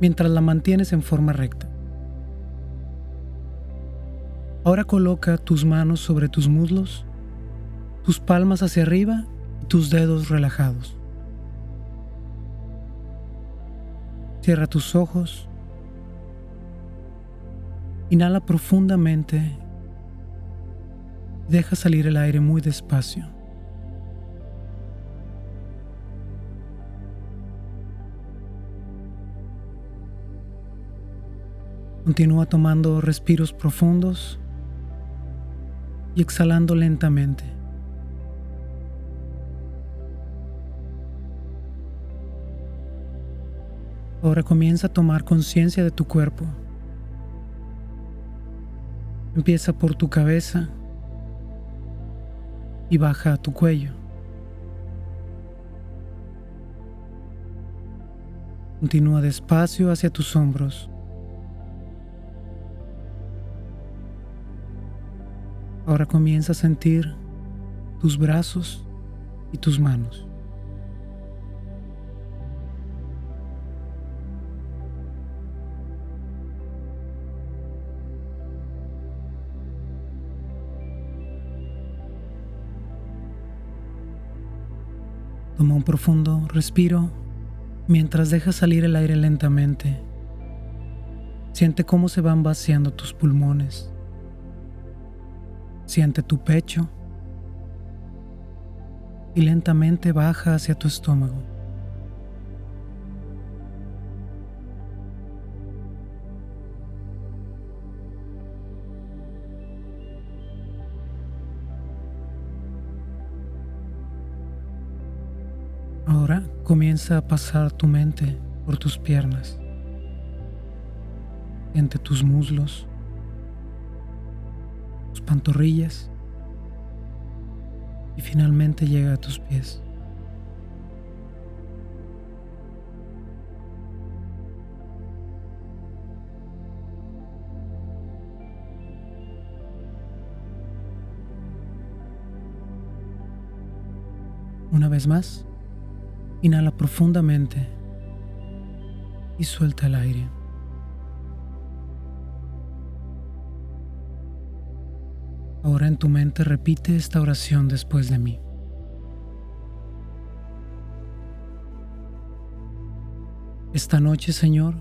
mientras la mantienes en forma recta. Ahora coloca tus manos sobre tus muslos, tus palmas hacia arriba y tus dedos relajados. Cierra tus ojos. Inhala profundamente. Deja salir el aire muy despacio. Continúa tomando respiros profundos y exhalando lentamente. Ahora comienza a tomar conciencia de tu cuerpo. Empieza por tu cabeza y baja a tu cuello. Continúa despacio hacia tus hombros. Ahora comienza a sentir tus brazos y tus manos. Toma un profundo respiro mientras dejas salir el aire lentamente. Siente cómo se van vaciando tus pulmones. Siente tu pecho y lentamente baja hacia tu estómago. Ahora comienza a pasar tu mente por tus piernas, entre tus muslos, pantorrillas y finalmente llega a tus pies. Una vez más, inhala profundamente y suelta el aire. Ahora en tu mente repite esta oración después de mí. Esta noche, Señor,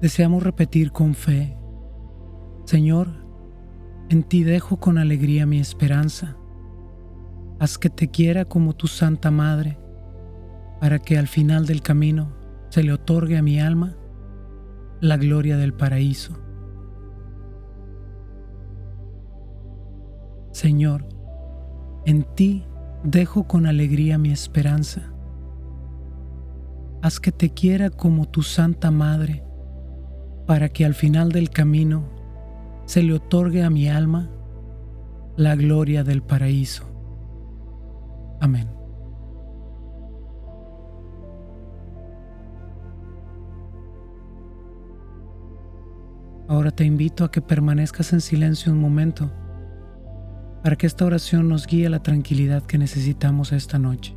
deseamos repetir con fe, Señor, en ti dejo con alegría mi esperanza. Haz que te quiera como tu Santa Madre, para que al final del camino se le otorgue a mi alma la gloria del paraíso. Señor, en ti dejo con alegría mi esperanza. Haz que te quiera como tu Santa Madre, para que al final del camino se le otorgue a mi alma la gloria del paraíso. Amén. Ahora te invito a que permanezcas en silencio un momento para que esta oración nos guíe a la tranquilidad que necesitamos esta noche.